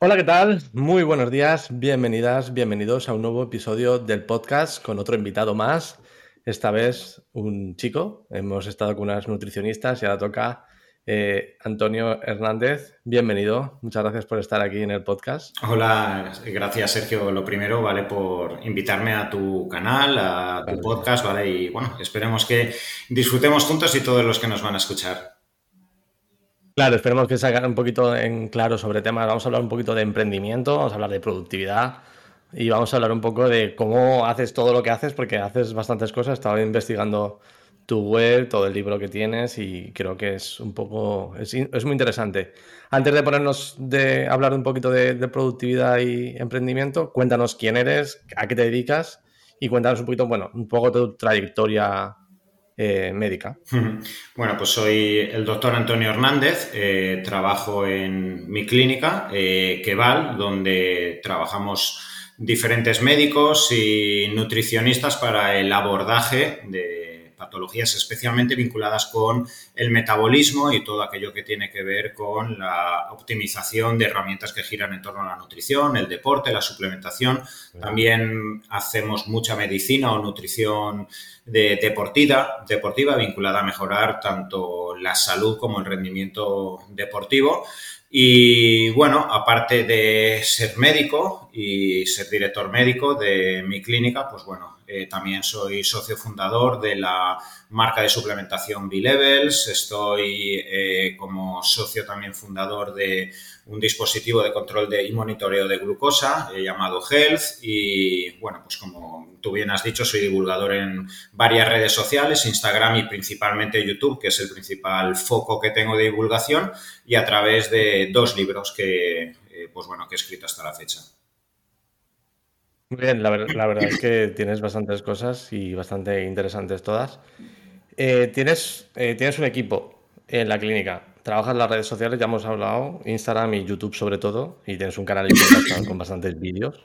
Hola, ¿qué tal? Muy buenos días, bienvenidas, bienvenidos a un nuevo episodio del podcast con otro invitado más. Esta vez un chico. Hemos estado con unas nutricionistas y ahora toca eh, Antonio Hernández. Bienvenido. Muchas gracias por estar aquí en el podcast. Hola, gracias Sergio. Lo primero, ¿vale? Por invitarme a tu canal, a tu podcast, ¿vale? Y bueno, esperemos que disfrutemos juntos y todos los que nos van a escuchar. Claro, esperemos que salgan un poquito en claro sobre temas. Vamos a hablar un poquito de emprendimiento, vamos a hablar de productividad y vamos a hablar un poco de cómo haces todo lo que haces, porque haces bastantes cosas. Estaba investigando tu web, todo el libro que tienes y creo que es un poco, es, muy interesante. Antes de ponernos de hablar un poquito de, de, productividad y emprendimiento, cuéntanos quién eres, a qué te dedicas y cuéntanos un poquito, bueno, un poco tu trayectoria eh, médica. Bueno, pues soy el doctor Antonio Hernández, eh, trabajo en mi clínica, eh, Keval, donde trabajamos diferentes médicos y nutricionistas para el abordaje de patologías especialmente vinculadas con el metabolismo y todo aquello que tiene que ver con la optimización de herramientas que giran en torno a la nutrición, el deporte, la suplementación. También hacemos mucha medicina o nutrición deportiva, deportiva vinculada a mejorar tanto la salud como el rendimiento deportivo. Y bueno, aparte de ser médico y ser director médico de mi clínica, pues bueno, eh, también soy socio fundador de la marca de suplementación B-Levels. Estoy eh, como socio también fundador de un dispositivo de control y monitoreo de glucosa eh, llamado Health. Y bueno, pues como tú bien has dicho, soy divulgador en varias redes sociales, Instagram y principalmente YouTube, que es el principal foco que tengo de divulgación, y a través de dos libros que, pues bueno, que he escrito hasta la fecha. Muy bien, la, verdad es que tienes bastantes cosas y bastante interesantes todas. Eh, tienes, eh, tienes un equipo en la clínica, trabajas las redes sociales, ya hemos hablado, Instagram y YouTube sobre todo, y tienes un canal con bastantes vídeos.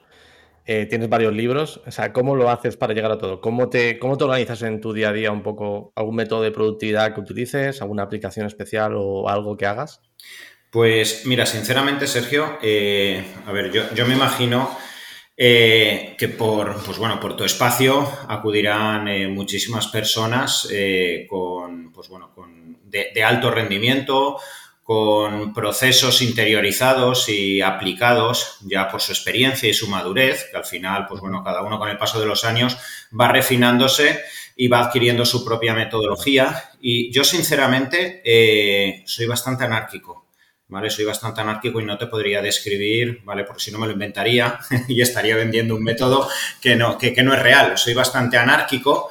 Eh, tienes varios libros, o sea, ¿cómo lo haces para llegar a todo? ¿Cómo te, ¿Cómo organizas en tu día a día un poco? ¿Algún método de productividad que utilices? ¿Alguna aplicación especial o algo que hagas? Pues mira, sinceramente, Sergio, a ver, yo, yo me imagino eh, que por, pues bueno, por tu espacio acudirán eh, muchísimas personas eh, con, pues bueno, con de, alto rendimiento, con procesos interiorizados y aplicados ya por su experiencia y su madurez, que al final, pues bueno, cada uno con el paso de los años va refinándose y va adquiriendo su propia metodología. Y yo, sinceramente, soy bastante anárquico. ¿Vale? Soy bastante anárquico y no te podría describir, ¿vale? Porque si no me lo inventaría y estaría vendiendo un método que no, que, no es real. Soy bastante anárquico,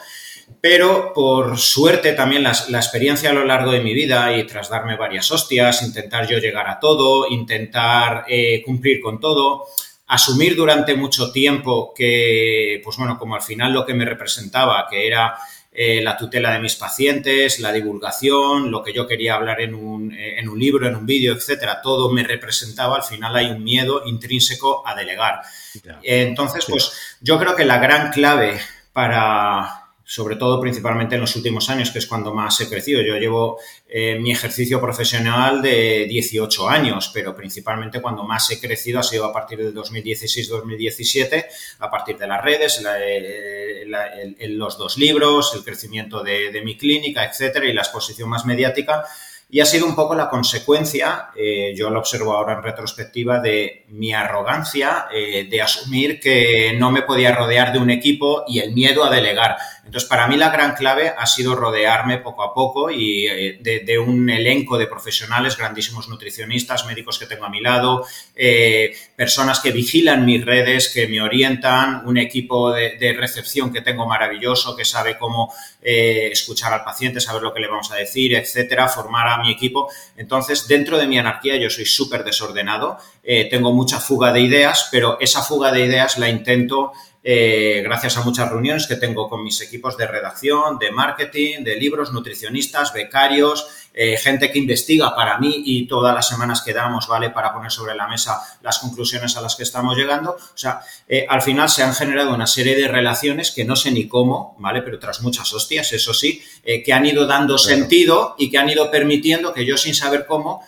pero por suerte también la, experiencia a lo largo de mi vida y tras darme varias hostias, intentar yo llegar a todo, intentar eh, cumplir con todo, asumir durante mucho tiempo que, pues bueno, como al final lo que me representaba, que era eh, la tutela de mis pacientes, la divulgación, lo que yo quería hablar en un, eh, en un libro, en un vídeo, etcétera, todo me representaba, al final hay un miedo intrínseco a delegar. Entonces, pues yo creo que la gran clave para sobre todo principalmente en los últimos años, que es cuando más he crecido. Yo llevo eh, mi ejercicio profesional de 18 años, pero principalmente cuando más he crecido ha sido a partir del 2016-2017, a partir de las redes, eh, los dos libros, el crecimiento de, de mi clínica, etcétera, y la exposición más mediática y ha sido un poco la consecuencia, eh, yo lo observo ahora en retrospectiva, de mi arrogancia, eh, de asumir que no me podía rodear de un equipo y el miedo a delegar. Entonces, para mí la gran clave ha sido rodearme poco a poco y eh, de, un elenco de profesionales, grandísimos nutricionistas, médicos que tengo a mi lado, personas que vigilan mis redes, que me orientan, un equipo de, recepción que tengo maravilloso, que sabe cómo escuchar al paciente, saber lo que le vamos a decir, etcétera, formar a mi equipo. Entonces, dentro de mi anarquía yo soy súper desordenado, eh, tengo mucha fuga de ideas, pero esa fuga de ideas la intento eh, gracias a muchas reuniones que tengo con mis equipos de redacción, de marketing, de libros, nutricionistas, becarios, eh, gente que investiga para mí y todas las semanas que damos, ¿vale? Para poner sobre la mesa las conclusiones a las que estamos llegando. O sea, eh, al final se han generado una serie de relaciones que no sé ni cómo, ¿vale? Pero tras muchas hostias, eso sí, que han ido dando sentido y que han ido permitiendo que yo sin saber cómo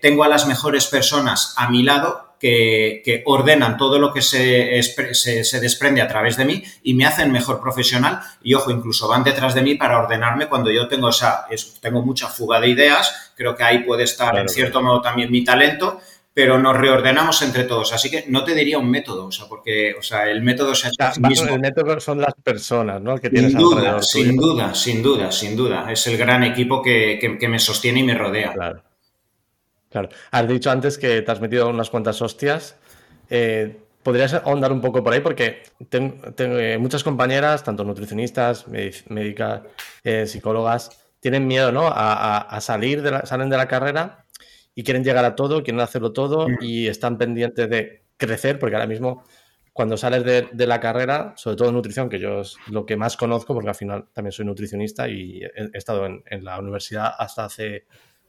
tengo a las mejores personas a mi lado que, ordenan todo lo que se, se, desprende a través de mí y me hacen mejor profesional y, ojo, incluso van detrás de mí para ordenarme cuando yo tengo, esa, tengo mucha fuga de ideas, creo que ahí puede estar en cierto modo también mi talento pero nos reordenamos entre todos. Así que no te diría un método, o sea, porque o sea, el método es mismo. El método son las personas, ¿no? Que sin duda, sin duda, sin duda, sin duda. Es el gran equipo que, me sostiene y me rodea. Claro. Claro. Has dicho antes que te has metido unas cuantas hostias. Eh, ¿Podrías ahondar un poco por ahí? Porque tengo, eh, muchas compañeras, tanto nutricionistas, médicas, eh, psicólogas, tienen miedo, ¿no? A, salir de la, salen de la carrera y quieren llegar a todo, quieren hacerlo todo mm. y están pendientes de crecer, porque ahora mismo cuando sales de, la carrera, sobre todo en nutrición, que yo es lo que más conozco, porque al final también soy nutricionista y he, estado en, la universidad hasta hace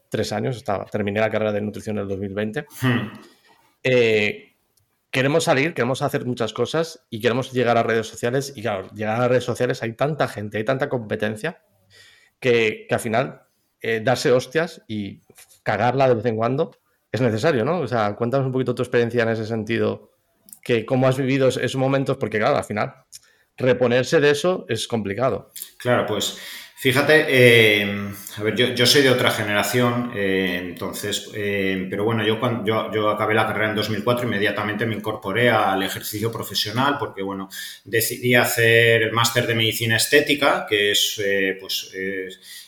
tres años, estaba, terminé la carrera de nutrición en el 2020. Hmm. Eh, queremos salir, queremos hacer muchas cosas y queremos llegar a redes sociales. Y claro, llegar a redes sociales hay tanta gente, hay tanta competencia que, al final eh, darse hostias y cagarla de vez en cuando es necesario, ¿no? O sea, cuéntanos un poquito tu experiencia en ese sentido, que cómo has vivido esos momentos, porque claro, al final reponerse de eso es complicado. Claro, pues Fíjate, eh, a ver, yo, soy de otra generación, eh, entonces, eh, pero bueno, yo, cuando, yo, yo, acabé la carrera en 2004, inmediatamente me incorporé al ejercicio profesional porque, bueno, decidí hacer el máster de medicina estética, que es, pues,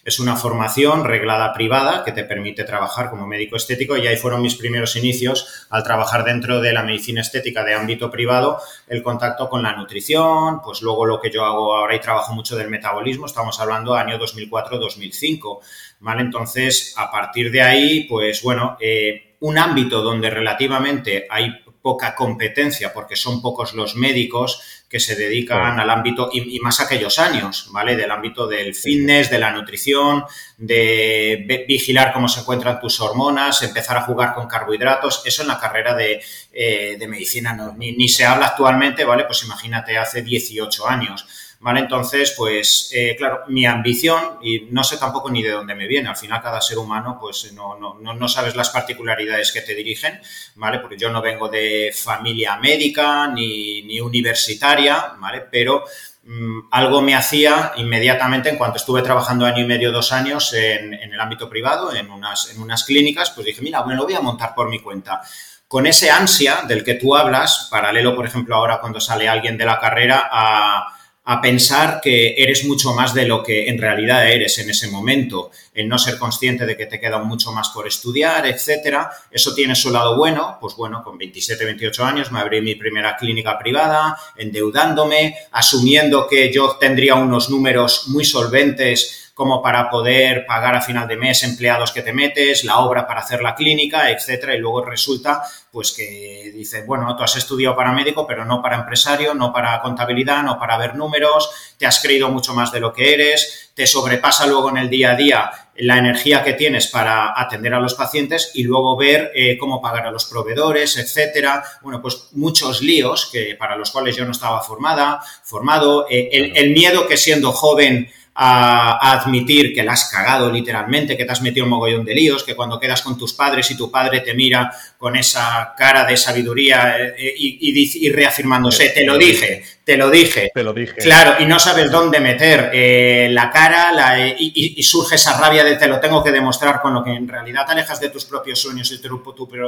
es una formación reglada privada que te permite trabajar como médico estético y ahí fueron mis primeros inicios al trabajar dentro de la medicina estética de ámbito privado, el contacto con la nutrición, pues luego lo que yo hago ahora y trabajo mucho del metabolismo, estamos hablando año 2004-2005, ¿vale? Entonces, a partir de ahí, pues bueno, eh, un ámbito donde relativamente hay poca competencia porque son pocos los médicos que se dedican al ámbito y, más aquellos años, ¿vale? Del ámbito del fitness, de la nutrición, de vigilar cómo se encuentran tus hormonas, empezar a jugar con carbohidratos. Eso en la carrera de, eh, medicina no, ni, ni, se habla actualmente, ¿vale? Pues imagínate hace 18 años. ¿Vale? Entonces, pues, eh, claro, mi ambición, y no sé tampoco ni de dónde me viene, al final cada ser humano, pues, no, no, no, sabes las particularidades que te dirigen, ¿vale? Porque yo no vengo de familia médica ni, ni universitaria, ¿vale? Pero mm, algo me hacía inmediatamente en cuanto estuve trabajando año y medio, dos años en, en el ámbito privado, en unas, en unas clínicas, pues dije, mira, bueno, lo voy a montar por mi cuenta con ese ansia del que tú hablas, paralelo, por ejemplo, ahora cuando sale alguien de la carrera a a pensar que eres mucho más de lo que en realidad eres en ese momento, el no ser consciente de que te queda mucho más por estudiar, etcétera. Eso tiene su lado bueno, pues bueno, con 27, 28 años me abrí mi primera clínica privada, endeudándome, asumiendo que yo tendría unos números muy solventes como para poder pagar a final de mes empleados que te metes, la obra para hacer la clínica, etcétera, y luego resulta pues que dice, bueno, tú has estudiado para médico, pero no para empresario, no para contabilidad, no para ver números, te has creído mucho más de lo que eres, te sobrepasa luego en el día a día la energía que tienes para atender a los pacientes y luego ver eh, cómo pagar a los proveedores, etcétera. Bueno, pues muchos líos que para los cuales yo no estaba formada, formado, eh, el, el miedo que siendo joven a, admitir que la has cagado literalmente, que te has metido un mogollón de líos, que cuando quedas con tus padres y tu padre te mira con esa cara de sabiduría eh, eh, y, reafirmándose, te lo dije, te lo dije. Te lo dije. Claro, y no sabes dónde meter eh, la cara y, surge esa rabia de te lo tengo que demostrar con lo que en realidad te alejas de tus propios sueños y tu,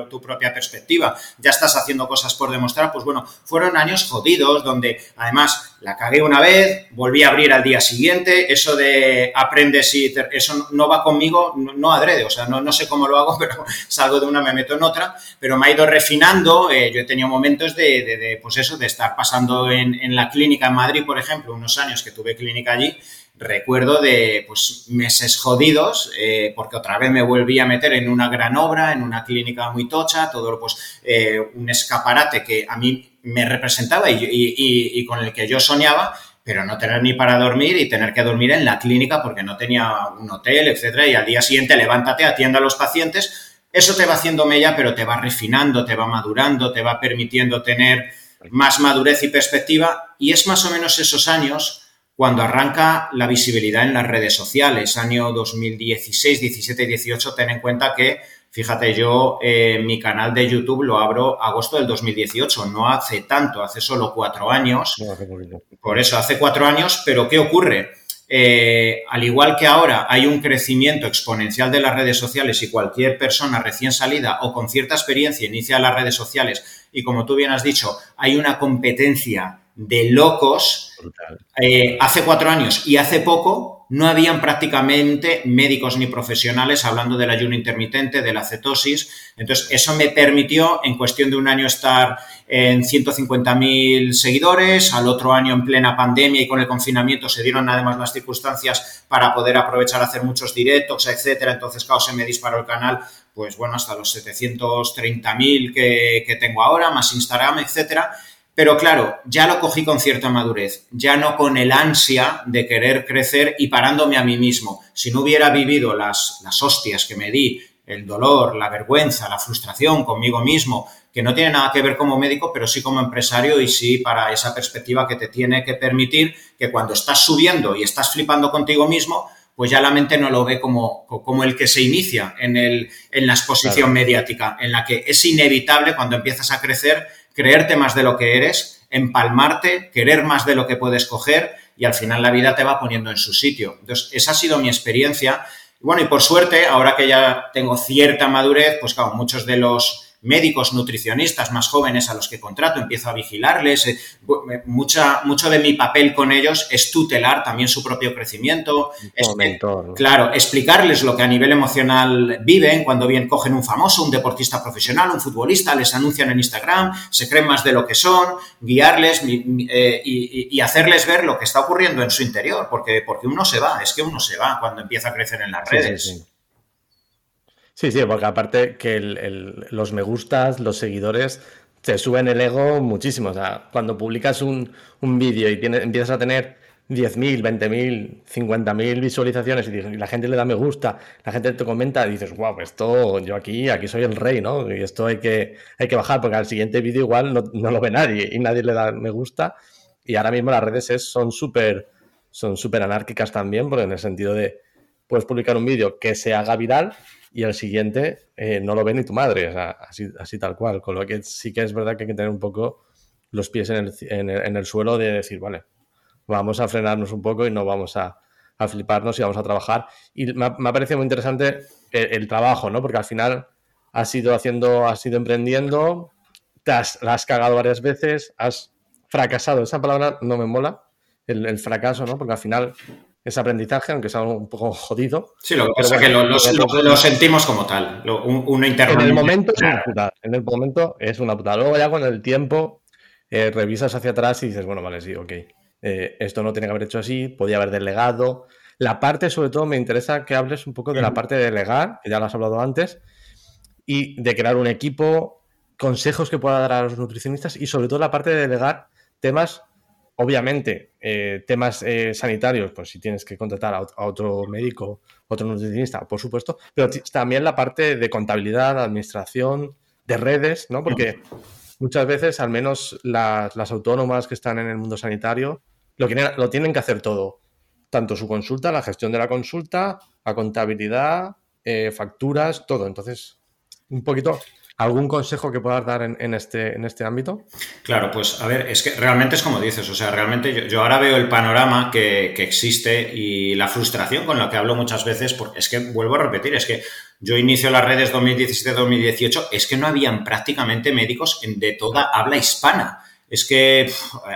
tu propia perspectiva. Ya estás haciendo cosas por demostrar, pues bueno, fueron años jodidos donde además la cagué una vez, volví a abrir al día siguiente, eso de aprendes y eso no va conmigo, no, adrede, o sea, no, no, sé cómo lo hago, pero salgo de una, me meto en otra, pero me ha ido refinando, eh, yo he tenido momentos de, pues eso, de estar pasando en, la clínica en Madrid, por ejemplo, unos años que tuve clínica allí, recuerdo de pues meses jodidos eh, porque otra vez me volví a meter en una gran obra, en una clínica muy tocha, todo pues eh, un escaparate que a mí me representaba y, con el que yo soñaba, pero no tener ni para dormir y tener que dormir en la clínica porque no tenía un hotel, etcétera, y al día siguiente levántate, atienda a los pacientes. Eso te va haciendo mella, pero te va refinando, te va madurando, te va permitiendo tener más madurez y perspectiva. Y es más o menos esos años cuando arranca la visibilidad en las redes sociales. Año 2016, 17 y 18, ten en cuenta que Fíjate, yo eh, mi canal de YouTube lo abro agosto del 2018, no hace tanto, hace solo cuatro años. Por eso, hace cuatro años, pero ¿qué ocurre? Eh, al igual que ahora hay un crecimiento exponencial de las redes sociales y cualquier persona recién salida o con cierta experiencia inicia las redes sociales y como tú bien has dicho, hay una competencia de locos, eh, hace cuatro años y hace poco no habían prácticamente médicos ni profesionales hablando del ayuno intermitente, de la cetosis. Entonces, eso me permitió en cuestión de un año estar en 150.000 seguidores, al otro año en plena pandemia y con el confinamiento se dieron además las circunstancias para poder aprovechar hacer muchos directos, etcétera. Entonces, claro, se me disparó el canal, pues bueno, hasta los 730.000 que, que tengo ahora, más Instagram, etcétera. Pero claro, ya lo cogí con cierta madurez, ya no con el ansia de querer crecer y parándome a mí mismo. Si no hubiera vivido las, las hostias que me di, el dolor, la vergüenza, la frustración conmigo mismo, que no tiene nada que ver como médico, pero sí como empresario y sí para esa perspectiva que te tiene que permitir que cuando estás subiendo y estás flipando contigo mismo, pues ya la mente no lo ve como, como el que se inicia en, el, en la exposición mediática, en la que es inevitable cuando empiezas a crecer creerte más de lo que eres, empalmarte, querer más de lo que puedes coger y al final la vida te va poniendo en su sitio. Entonces, esa ha sido mi experiencia. Bueno, y por suerte, ahora que ya tengo cierta madurez, pues claro, muchos de los médicos nutricionistas más jóvenes a los que contrato, empiezo a vigilarles. Eh, mucha, mucho de mi papel con ellos es tutelar también su propio crecimiento. claro, explicarles lo que a nivel emocional viven cuando bien cogen un famoso, un deportista profesional, un futbolista, les anuncian en Instagram, se creen más de lo que son, guiarles eh, y, hacerles ver lo que está ocurriendo en su interior, porque, porque uno se va, es que uno se va cuando empieza a crecer en las redes. Sí, sí, porque aparte que los me gustas, los seguidores, te suben el ego muchísimo. O sea, cuando publicas un, vídeo y empiezas a tener 10.000, 20.000, 50.000 visualizaciones y, la gente le da me gusta, la gente te comenta y dices, wow, esto yo aquí, aquí soy el rey, ¿no? Y esto hay que, hay que bajar porque al siguiente vídeo igual no, lo ve nadie y nadie le da me gusta. Y ahora mismo las redes es, son súper son súper anárquicas también, porque en el sentido de puedes publicar un vídeo que se haga viral y el siguiente eh, no lo ve ni tu madre, así, así tal cual. Con lo que sí que es verdad que hay que tener un poco los pies en el, en el, suelo de decir, vale, vamos a frenarnos un poco y no vamos a, a fliparnos y vamos a trabajar. Y me ha, me ha parecido muy interesante el, trabajo, ¿no? Porque al final has ido haciendo, has ido emprendiendo, te has, la has cagado varias veces, has fracasado. Esa palabra no me mola, el, el fracaso, ¿no? Porque al final ese aprendizaje, aunque sea un poco jodido. Sí, lo que pasa es que lo, sentimos como tal, uno En el momento es una putada, en el momento es una putada. Luego ya con el tiempo eh, revisas hacia atrás y dices, bueno, vale, sí, ok, eh, esto no tiene que haber hecho así, podía haber delegado. La parte, sobre todo, me interesa que hables un poco de la parte de delegar, que ya lo has hablado antes, y de crear un equipo, consejos que pueda dar a los nutricionistas y sobre todo la parte de delegar temas Obviamente, eh, temas eh, sanitarios, pues si tienes que contratar a, otro médico, otro nutricionista, por supuesto, pero también la parte de contabilidad, administración, de redes, ¿no? Porque muchas veces, al menos las, autónomas que están en el mundo sanitario, lo, lo tienen que hacer todo. Tanto su consulta, la gestión de la consulta, la contabilidad, eh, facturas, todo. Entonces, un poquito ¿Algún consejo que puedas dar en, este, en este ámbito? Claro, pues a ver, es que realmente es como dices, o sea, realmente yo, ahora veo el panorama que, existe y la frustración con la que hablo muchas veces, porque es que vuelvo a repetir, es que yo inicio las redes 2017-2018, es que no habían prácticamente médicos de toda habla hispana. Es que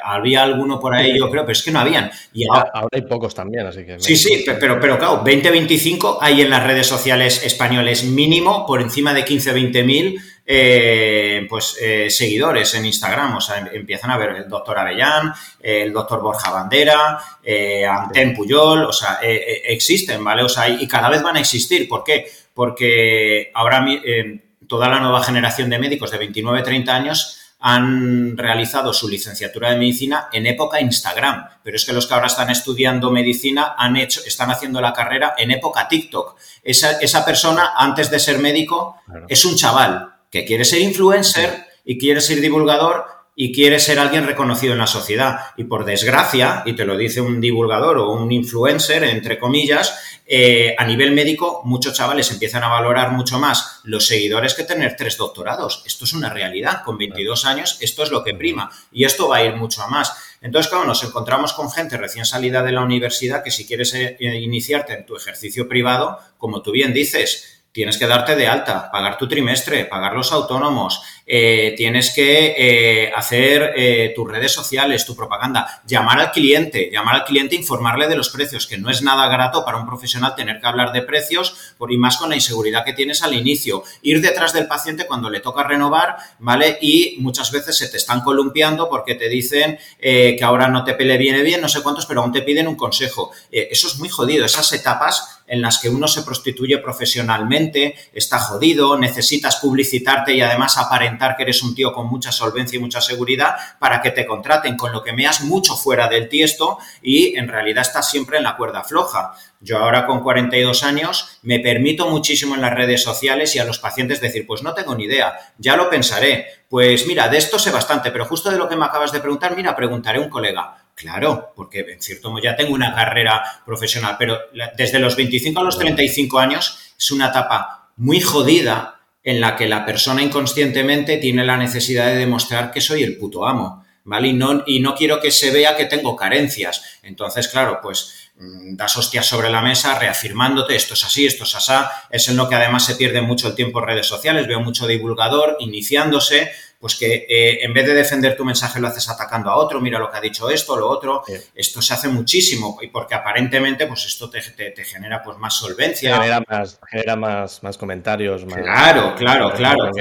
había alguno por ahí, yo creo, pero es que no habían. Y ahora, hay pocos también, así que... Sí, sí, pero, pero claro, 20-25 hay en las redes sociales españoles mínimo por encima de 15-20 mil eh, pues, eh, seguidores en Instagram. O sea, empiezan a ver el doctor Avellán, el doctor Borja Bandera, eh, Anten Puyol, o sea, existen, ¿vale? O sea, y cada vez van a existir. ¿Por qué? Porque ahora toda la nueva generación de médicos de 29-30 años han realizado su licenciatura de medicina en época Instagram, pero es que los que ahora están estudiando medicina han hecho, están haciendo la carrera en época TikTok. Esa, esa persona, antes de ser médico, es un chaval que quiere ser influencer y quiere ser divulgador y quiere ser alguien reconocido en la sociedad. Y por desgracia, y te lo dice un divulgador o un influencer, entre comillas, eh, a nivel médico, muchos chavales empiezan a valorar mucho más los seguidores que tener tres doctorados. Esto es una realidad. Con 22 años, esto es lo que prima. Y esto va a ir mucho a más. Entonces, claro, nos encontramos con gente recién salida de la universidad que si quieres eh, iniciarte en tu ejercicio privado, como tú bien dices, tienes que darte de alta, pagar tu trimestre, pagar los autónomos, eh, tienes que eh, hacer eh, tus redes sociales, tu propaganda, llamar al cliente, llamar al cliente, informarle de los precios, que no es nada grato para un profesional tener que hablar de precios, por y más con la inseguridad que tienes al inicio, ir detrás del paciente cuando le toca renovar, ¿vale? Y muchas veces se te están columpiando porque te dicen que ahora no te pele viene bien, no sé cuántos, pero aún te piden un consejo. eso es muy jodido, esas etapas en las que uno se prostituye profesionalmente, está jodido, necesitas publicitarte y además aparentar que eres un tío con mucha solvencia y mucha seguridad para que te contraten, con lo que meas mucho fuera del tiesto y en realidad estás siempre en la cuerda floja. Yo ahora con 42 años me permito muchísimo en las redes sociales y a los pacientes decir, pues no tengo ni idea, ya lo pensaré. Pues mira, de esto sé bastante, pero justo de lo que me acabas de preguntar, mira, preguntaré a un colega Claro, porque en cierto modo ya tengo una carrera profesional, pero desde los 25 a los 35 años es una etapa muy jodida en la que la persona inconscientemente tiene la necesidad de demostrar que soy el puto amo, ¿vale? Y no, y no quiero que se vea que tengo carencias. Entonces, claro, pues mm, das hostias sobre la mesa reafirmándote esto es así, esto es asá. Es en lo que además se pierde mucho el tiempo en redes sociales. Veo mucho divulgador iniciándose, pues que eh, en vez de defender tu mensaje lo haces atacando a otro, mira lo que ha dicho esto, lo otro, esto se hace muchísimo y porque aparentemente pues esto te, genera pues más solvencia. Genera más, genera más, más comentarios. Más, claro, claro, claro.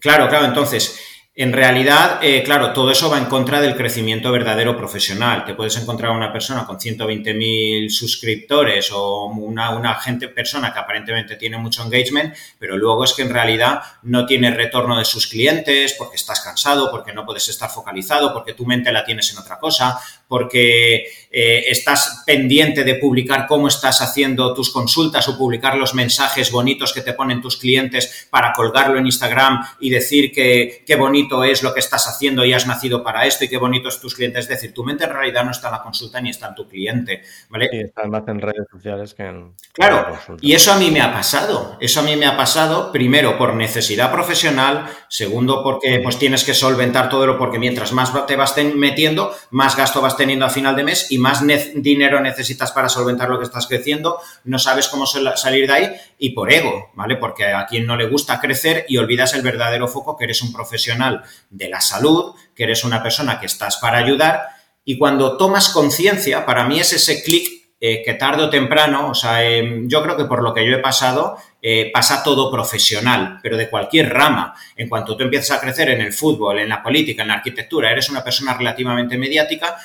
Claro, claro, entonces en realidad, eh, claro, todo eso va en contra del crecimiento verdadero profesional. Te puedes encontrar una persona con 120.000 suscriptores o una, una gente, persona que aparentemente tiene mucho engagement, pero luego es que en realidad no tiene retorno de sus clientes porque estás cansado, porque no puedes estar focalizado, porque tu mente la tienes en otra cosa, porque eh, estás pendiente de publicar cómo estás haciendo tus consultas o publicar los mensajes bonitos que te ponen tus clientes para colgarlo en Instagram y decir que qué bonito es lo que estás haciendo y has nacido para esto y qué bonito es tus clientes. Es decir, tu mente en realidad no está en la consulta ni está en tu cliente, ¿vale? Y está más en redes sociales que en... Claro, y eso a mí me ha pasado. Eso a mí me ha pasado, primero, por necesidad profesional, segundo, porque pues tienes que solventar todo lo, porque mientras más te vas metiendo, más gasto vas teniendo a final de mes y más dinero necesitas para solventar lo que estás creciendo, no sabes cómo salir de ahí y por ego, ¿vale? Porque a quien no le gusta crecer y olvidas el verdadero foco que eres un profesional de la salud, que eres una persona que estás para ayudar y cuando tomas conciencia, para mí es ese clic eh, que tarde o temprano, o sea, em, yo creo que por lo que yo he pasado, eh, pasa todo profesional, pero de cualquier rama. En cuanto tú empiezas a crecer en el fútbol, en la política, en la arquitectura, eres una persona relativamente mediática,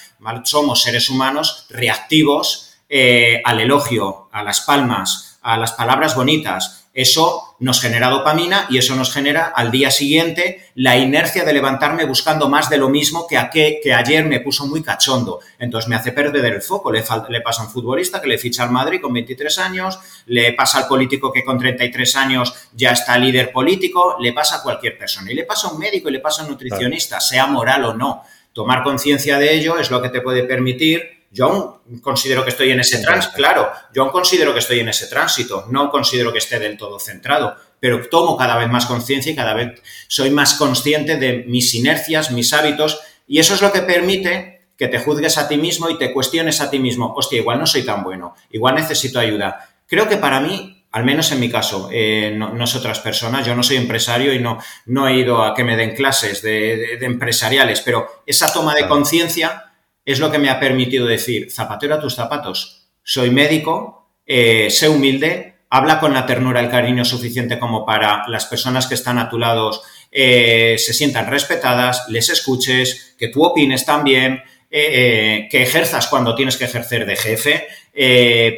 somos seres humanos reactivos eh, al elogio, a las palmas, a las palabras bonitas, eso nos genera dopamina y eso nos genera al día siguiente la inercia de levantarme buscando más de lo mismo que, a que, ayer me puso muy cachondo. Entonces me hace perder el foco. Le, le, pasa a un futbolista que le ficha al Madrid con 23 años, le pasa al político que con 33 años ya está líder político, le pasa a cualquier persona. Y le pasa a un médico y le pasa a un nutricionista, sea moral o no. Tomar conciencia de ello es lo que te puede permitir yo aún considero que estoy en ese tránsito, claro, yo aún considero que estoy en ese tránsito, no considero que esté del todo centrado, pero tomo cada vez más conciencia y cada vez soy más consciente de mis inercias, mis hábitos, y eso es lo que permite que te juzgues a ti mismo y te cuestiones a ti mismo, hostia, igual no soy tan bueno, igual necesito ayuda. Creo que para mí, al menos en mi caso, eh, no, es otras personas, yo no soy empresario y no, no he ido a que me den clases de empresariales, pero esa toma de conciencia es lo que me ha permitido decir, zapatero a tus zapatos, soy médico, eh, sé humilde, habla con la ternura el cariño suficiente como para las personas que están a tu lado eh, se sientan respetadas, les escuches, que tú opines también, eh, que ejerzas cuando tienes que ejercer de jefe,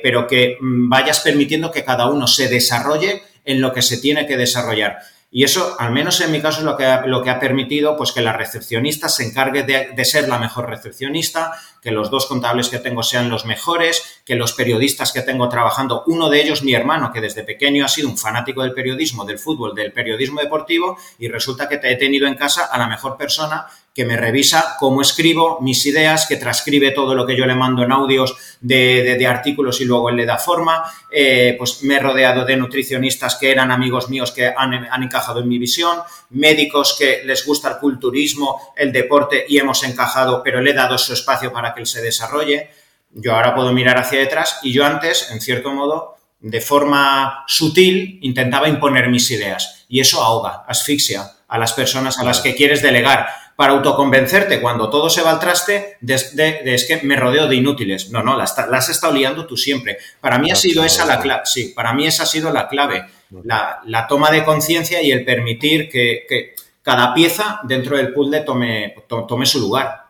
pero que mm, vayas permitiendo que cada uno se desarrolle en lo que se tiene que desarrollar. Y eso, al menos en mi caso, es lo que ha, lo que ha permitido pues, que la recepcionista se encargue de, ser la mejor recepcionista, que los dos contables que tengo sean los mejores, que los periodistas que tengo trabajando, uno de ellos mi hermano, que desde pequeño ha sido un fanático del periodismo, del fútbol, del periodismo deportivo, y resulta que te he tenido en casa a la mejor persona que me revisa cómo escribo mis ideas, que transcribe todo lo que yo le mando en audios de, artículos y luego él le da forma. Eh, pues me he rodeado de nutricionistas que eran amigos míos que han, han, encajado en mi visión, médicos que les gusta el culturismo, el deporte y hemos encajado, pero le he dado su espacio para que él se desarrolle. Yo ahora puedo mirar hacia detrás y yo antes, en cierto modo, de forma sutil, intentaba imponer mis ideas y eso ahoga, asfixia a las personas a las que quieres delegar para autoconvencerte cuando todo se va al traste de, es que me rodeo de inútiles. No, no, las, has estado liando tú siempre. Para mí ha sido esa la clave. Sí, para mí esa ha sido la clave. La, toma de conciencia y el permitir que, cada pieza dentro del puzzle tome, tome su lugar.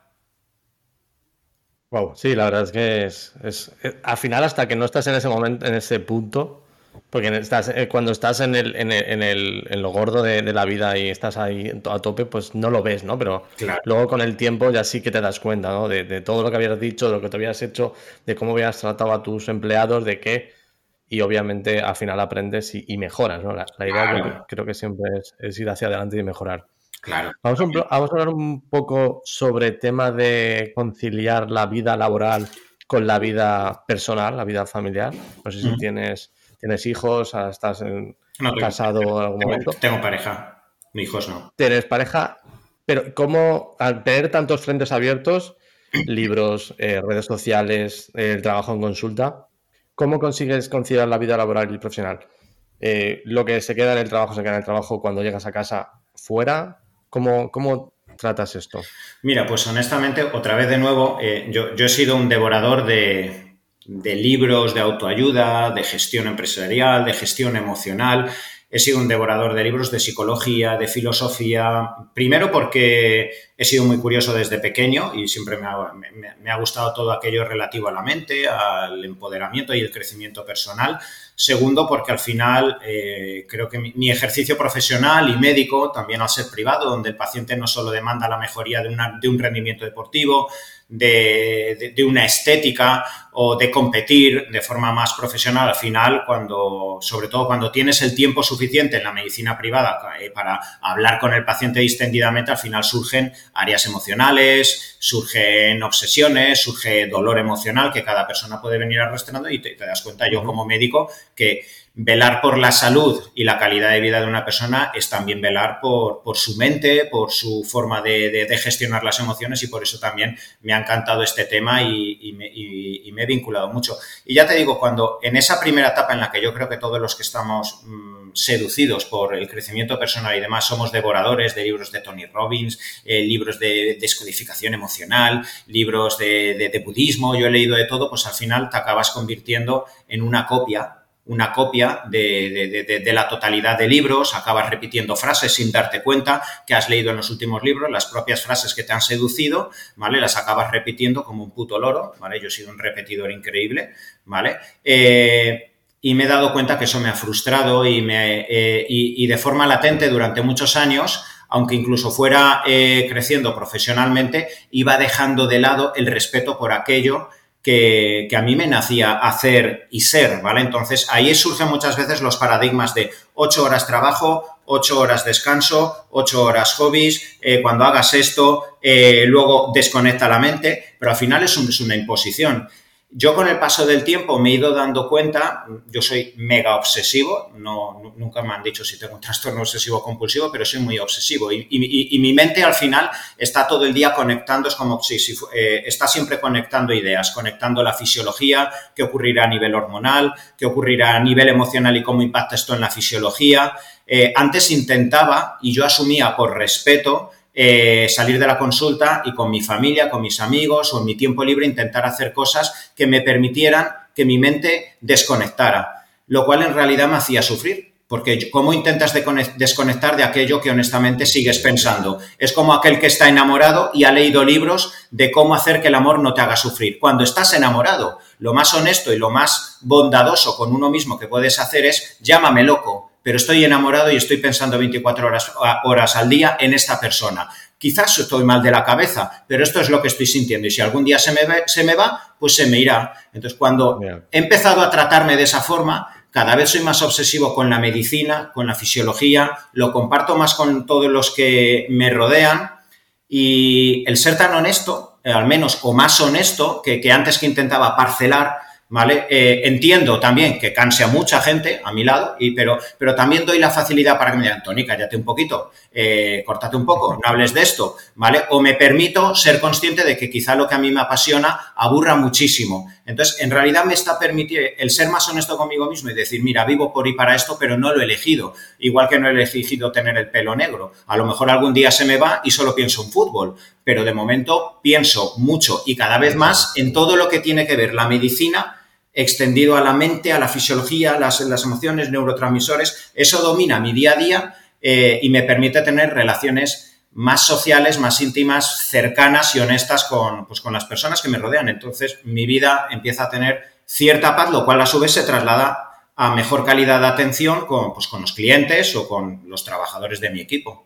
Wow, sí, la verdad es que es, es, al final hasta que no estás en ese momento, en ese punto, porque estás, eh, cuando estás en, el, en, el, en, lo gordo de, la vida y estás ahí a tope, pues no lo ves, ¿no? Pero luego con el tiempo ya sí que te das cuenta, ¿no? De, todo lo que habías dicho, de lo que te habías hecho, de cómo habías tratado a tus empleados, de qué. Y obviamente al final aprendes y, mejoras, ¿no? La, idea creo, que siempre es, ir hacia adelante y mejorar. Claro. Vamos a, vamos a hablar un poco sobre el tema de conciliar la vida laboral con la vida personal, la vida familiar. No sé si tienes ¿Tienes hijos? ¿Estás casado en algún momento? Tengo pareja, mis hijos no. ¿Tienes pareja? Pero ¿cómo, al tener tantos frentes abiertos, libros, eh, redes sociales, el trabajo en consulta, ¿cómo consigues conciliar la vida laboral y profesional? Eh, lo que se queda en el trabajo se queda en el trabajo cuando llegas a casa fuera. ¿Cómo, cómo tratas esto? Mira, pues honestamente, otra vez de nuevo, eh, yo, yo, he sido un devorador de, de libros de autoayuda, de gestión empresarial, de gestión emocional. He sido un devorador de libros de psicología, de filosofía, primero porque he sido muy curioso desde pequeño y siempre me ha, gustado todo aquello relativo a la mente, al empoderamiento y el crecimiento personal. Segundo, porque al final eh, creo que mi, ejercicio profesional y médico, también al ser privado, donde el paciente no solo demanda la mejoría de, de un rendimiento deportivo, de, una estética o de competir de forma más profesional al final, cuando, sobre todo cuando tienes el tiempo suficiente en la medicina privada eh, para hablar con el paciente distendidamente, al final surgen áreas emocionales, surgen obsesiones, surge dolor emocional que cada persona puede venir arrastrando y te, te das cuenta yo como médico que velar por la salud y la calidad de vida de una persona es también velar por, su mente, por su forma de, gestionar las emociones y por eso también me ha encantado este tema y, me, he vinculado mucho. Y ya te digo, cuando en esa primera etapa en la que yo creo que todos los que estamos mm, seducidos por el crecimiento personal y demás somos devoradores de libros de Tony Robbins, eh, libros de descodificación emocional, libros de, de budismo, yo he leído de todo, pues al final te acabas convirtiendo en una copia una copia de, la totalidad de libros, acabas repitiendo frases sin darte cuenta que has leído en los últimos libros, las propias frases que te han seducido, ¿vale? Las acabas repitiendo como un puto loro, ¿vale? Yo he sido un repetidor increíble, ¿vale? Eh, y me he dado cuenta que eso me ha frustrado y, me, eh, y, de forma latente durante muchos años, aunque incluso fuera eh, creciendo profesionalmente, iba dejando de lado el respeto por aquello que, a mí me nacía hacer y ser, ¿vale? Entonces ahí surgen muchas veces los paradigmas de ocho horas trabajo, ocho horas descanso, ocho horas hobbies, eh, cuando hagas esto, luego desconecta la mente, pero al final es una imposición. Yo con el paso del tiempo me he ido dando cuenta, yo soy mega obsesivo, no, nunca me han dicho si tengo un trastorno obsesivo compulsivo, pero soy muy obsesivo y, mi mente al final está todo el día conectando, es como si, eh, está siempre conectando ideas, conectando la fisiología, qué ocurrirá a nivel hormonal, qué ocurrirá a nivel emocional y cómo impacta esto en la fisiología. Eh, antes intentaba, y yo asumía por respeto, eh, salir de la consulta y con mi familia, con mis amigos o en mi tiempo libre intentar hacer cosas que me permitieran que mi mente desconectara, lo cual en realidad me hacía sufrir. Porque ¿cómo intentas desconectar de aquello que honestamente sigues pensando? Es como aquel que está enamorado y ha leído libros de cómo hacer que el amor no te haga sufrir. Cuando estás enamorado, lo más honesto y lo más bondadoso con uno mismo que puedes hacer es llámame loco, pero estoy enamorado y estoy pensando 24 horas, horas al día en esta persona. quizás estoy mal de la cabeza, pero esto es lo que estoy sintiendo y si algún día se me, se me va, pues se me irá. Entonces, cuando he empezado a tratarme de esa forma, cada vez soy más obsesivo con la medicina, con la fisiología, lo comparto más con todos los que me rodean y el ser tan honesto, eh, al menos o más honesto, que, que antes que intentaba parcelar, ¿vale? Eh, entiendo también que canse a mucha gente a mi lado, y, pero, pero también doy la facilidad para que me digan, Tony, cállate un poquito, eh, córtate un poco, no hables de esto, ¿vale? O me permito ser consciente de que quizá lo que a mí me apasiona aburra muchísimo. Entonces, en realidad me está permitiendo el ser más honesto conmigo mismo y decir, mira, vivo por y para esto, pero no lo he elegido. Igual que no he elegido tener el pelo negro. A lo mejor algún día se me va y solo pienso en fútbol, pero de momento pienso mucho y cada vez más en todo lo que tiene que ver la medicina extendido a la mente, a la fisiología, las, emociones, neurotransmisores. Eso domina mi día a día eh, y me permite tener relaciones más sociales, más íntimas, cercanas y honestas con, pues, con las personas que me rodean. Entonces, mi vida empieza a tener cierta paz, lo cual a su vez se traslada a mejor calidad de atención con, pues, con los clientes o con los trabajadores de mi equipo.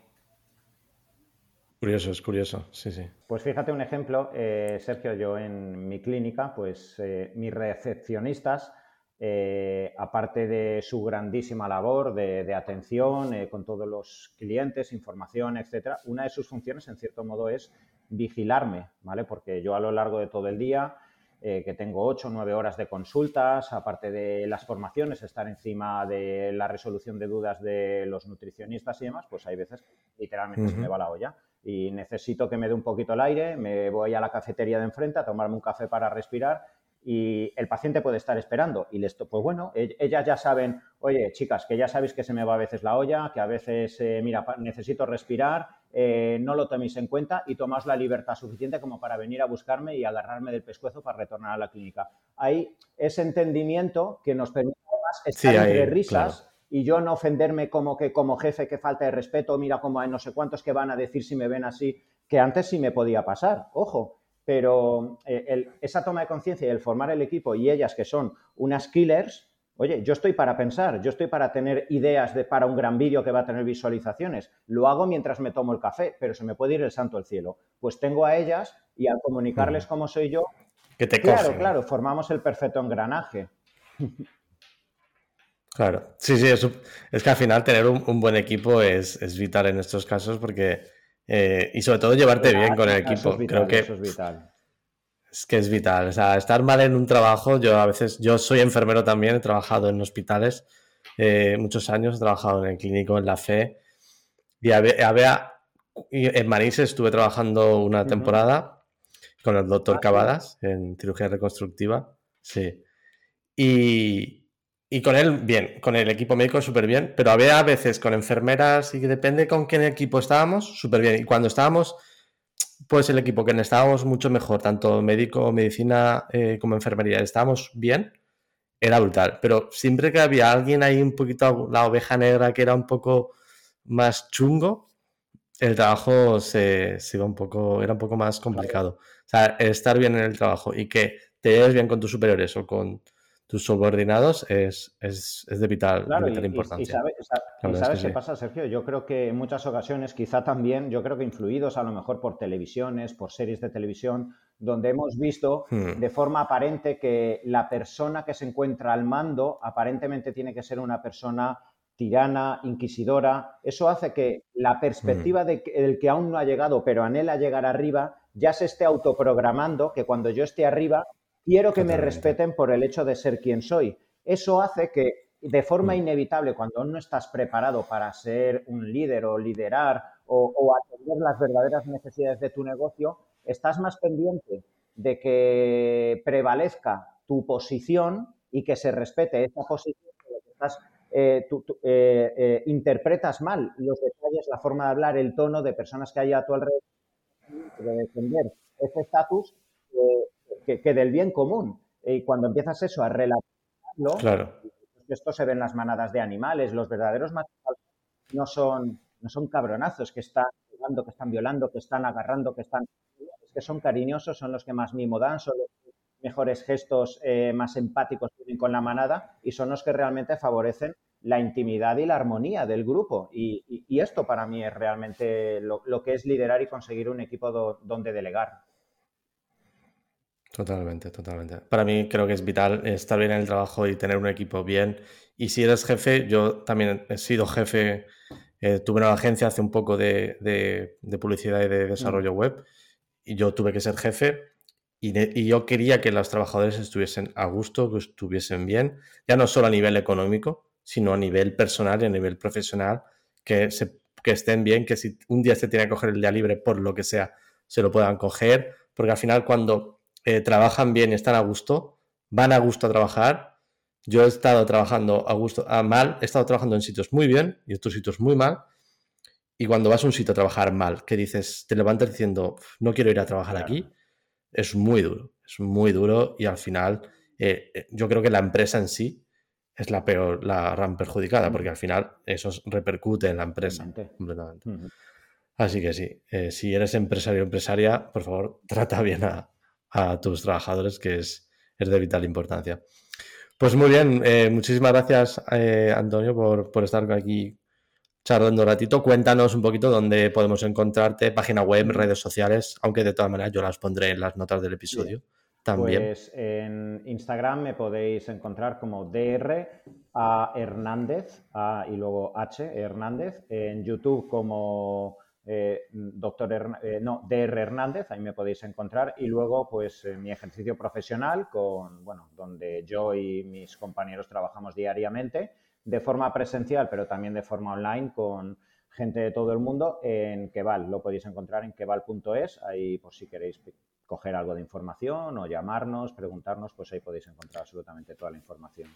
Curioso, es curioso, sí, sí. Pues fíjate un ejemplo, eh, Sergio, yo en mi clínica, pues eh, mis recepcionistas, eh, aparte de su grandísima labor de, atención con todos los clientes, información, etcétera, una de sus funciones, en cierto modo, es vigilarme, ¿vale? Porque yo a lo largo de todo el día, que tengo ocho o nueve horas de consultas, aparte de las formaciones, estar encima de la resolución de dudas de los nutricionistas y demás, pues hay veces que literalmente se me va la olla y necesito que me dé un poquito el aire, me voy a la cafetería de enfrente a tomarme un café para respirar y el paciente puede estar esperando y les, pues bueno, e-, ellas ya saben, oye, chicas, que ya sabéis que se me va a veces la olla, que a veces, eh, mira, necesito respirar, eh, no lo toméis en cuenta y tomáis la libertad suficiente como para venir a buscarme y agarrarme del pescuezo para retornar a la clínica. Hay ese entendimiento que nos permite más estar entre risas y yo no ofenderme como que como jefe que falta de respeto, mira como hay no sé cuántos que van a decir si me ven así, que antes sí me podía pasar, ojo, pero eh, esa toma de conciencia y el formar el equipo y ellas que son unas killers, oye, yo estoy para pensar, yo estoy para tener ideas de, para un gran vídeo que va a tener visualizaciones, lo hago mientras me tomo el café, pero se me puede ir el santo al cielo. Pues tengo a ellas y al comunicarles cómo soy yo, que te claro, claro, formamos el perfecto engranaje. Claro, sí, sí, es, que al final tener un, buen equipo es, vital en estos casos porque, eh, y sobre todo llevarte bien con el equipo. Creo que es vital. Es que es vital. O sea, estar mal en un trabajo, yo a veces, yo soy enfermero también, he trabajado en hospitales eh, muchos años, he trabajado en el clínico, en la FE, y había, en Marís estuve trabajando una temporada con el doctor ah, Cavadas en cirugía reconstructiva, sí. Y, y con él, bien, con el equipo médico súper bien, pero había a veces con enfermeras y depende con qué equipo estábamos, súper bien. Y cuando estábamos, pues el equipo que estábamos mucho mejor, tanto médico, medicina eh, como enfermería, estábamos bien, era brutal. Pero siempre que había alguien ahí un poquito, la oveja negra que era un poco más chungo, el trabajo se, se iba un poco, era un poco más complicado. O sea, estar bien en el trabajo y que te lleves bien con tus superiores o con tus subordinados es, es, es de vital, importancia. Y, sabes qué pasa, Sergio. Yo creo que en muchas ocasiones, quizá también, yo creo que influidos a lo mejor por televisiones, por series de televisión, donde hemos visto hmm. de forma aparente que la persona que se encuentra al mando aparentemente tiene que ser una persona tirana, inquisidora. Eso hace que la perspectiva hmm. de del que aún no ha llegado, pero anhela llegar arriba, ya se esté autoprogramando que cuando yo esté arriba quiero que me respeten por el hecho de ser quien soy. Eso hace que de forma mm. inevitable, cuando no estás preparado para ser un líder o liderar o, atender las verdaderas necesidades de tu negocio, estás más pendiente de que prevalezca tu posición y que se respete esa posición, que estás, eh, eh, eh, interpretas mal los detalles, la forma de hablar, el tono de personas que hay a tu alrededor, de defender ese estatus que, del bien común. Y cuando empiezas eso a relacionarlo, claro. esto se ve en las manadas de animales, los verdaderos machos no son, no son cabronazos que están violando, que están violando, que están agarrando, que están... Es que son cariñosos, son los que más mimo dan, son los mejores gestos eh, más empáticos tienen con la manada y son los que realmente favorecen la intimidad y la armonía del grupo. Y, esto para mí es realmente lo, que es liderar y conseguir un equipo donde delegar. Totalmente, totalmente. Para mí creo que es vital estar bien en el trabajo y tener un equipo bien. Y si eres jefe, yo también he sido jefe, eh, tuve una agencia hace un poco de, de, publicidad y de desarrollo mm. web y yo tuve que ser jefe y, y, yo quería que los trabajadores estuviesen a gusto, que estuviesen bien, ya no solo a nivel económico, sino a nivel personal y a nivel profesional, que, se, que estén bien, que si un día se tiene que coger el día libre por lo que sea, se lo puedan coger, porque al final cuando eh, trabajan bien y están a gusto, van a gusto a trabajar. Yo he estado trabajando a gusto, a mal, he estado trabajando en sitios muy bien y otros sitios muy mal. Y cuando vas a un sitio a trabajar mal, que dices, te levantas diciendo, no quiero ir a trabajar aquí, es muy duro, es muy duro y al final eh, eh, yo creo que la empresa en sí es la peor, la gran perjudicada, porque al final eso repercute en la empresa completamente. Así que sí, si eres empresario o empresaria, por favor, trata bien a, a tus trabajadores, que es, es de vital importancia. Pues muy bien, eh, muchísimas gracias eh, Antonio por, por, estar aquí charlando un ratito. Cuéntanos un poquito dónde podemos encontrarte, página web, redes sociales, aunque de todas maneras yo las pondré en las notas del episodio. También. Pues en Instagram me podéis encontrar como DR a Hernández a, y luego H Hernández. En YouTube como eh, doctor eh, no, DR Hernández, ahí me podéis encontrar, y luego pues eh, mi ejercicio profesional con, bueno, donde yo y mis compañeros trabajamos diariamente, de forma presencial, pero también de forma online con gente de todo el mundo en Keval, lo podéis encontrar en keval.es, ahí por si queréis coger algo de información o llamarnos, preguntarnos, pues ahí podéis encontrar absolutamente toda la información.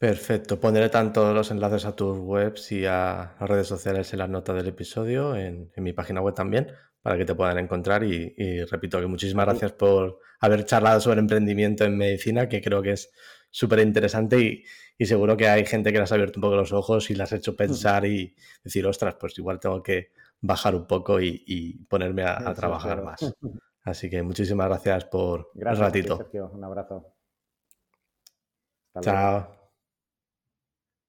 Perfecto. Pondré tanto los enlaces a tus webs y a las redes sociales en las notas del episodio, en, mi página web también, para que te puedan encontrar. Y, repito que muchísimas gracias por haber charlado sobre emprendimiento en medicina, que creo que es súper interesante y, seguro que hay gente que le has abierto un poco los ojos y le has hecho pensar y decir, ostras, pues igual tengo que bajar un poco y, ponerme a, trabajar más. Así que muchísimas gracias por gracias el ratito. Sergio. Un abrazo. Chao.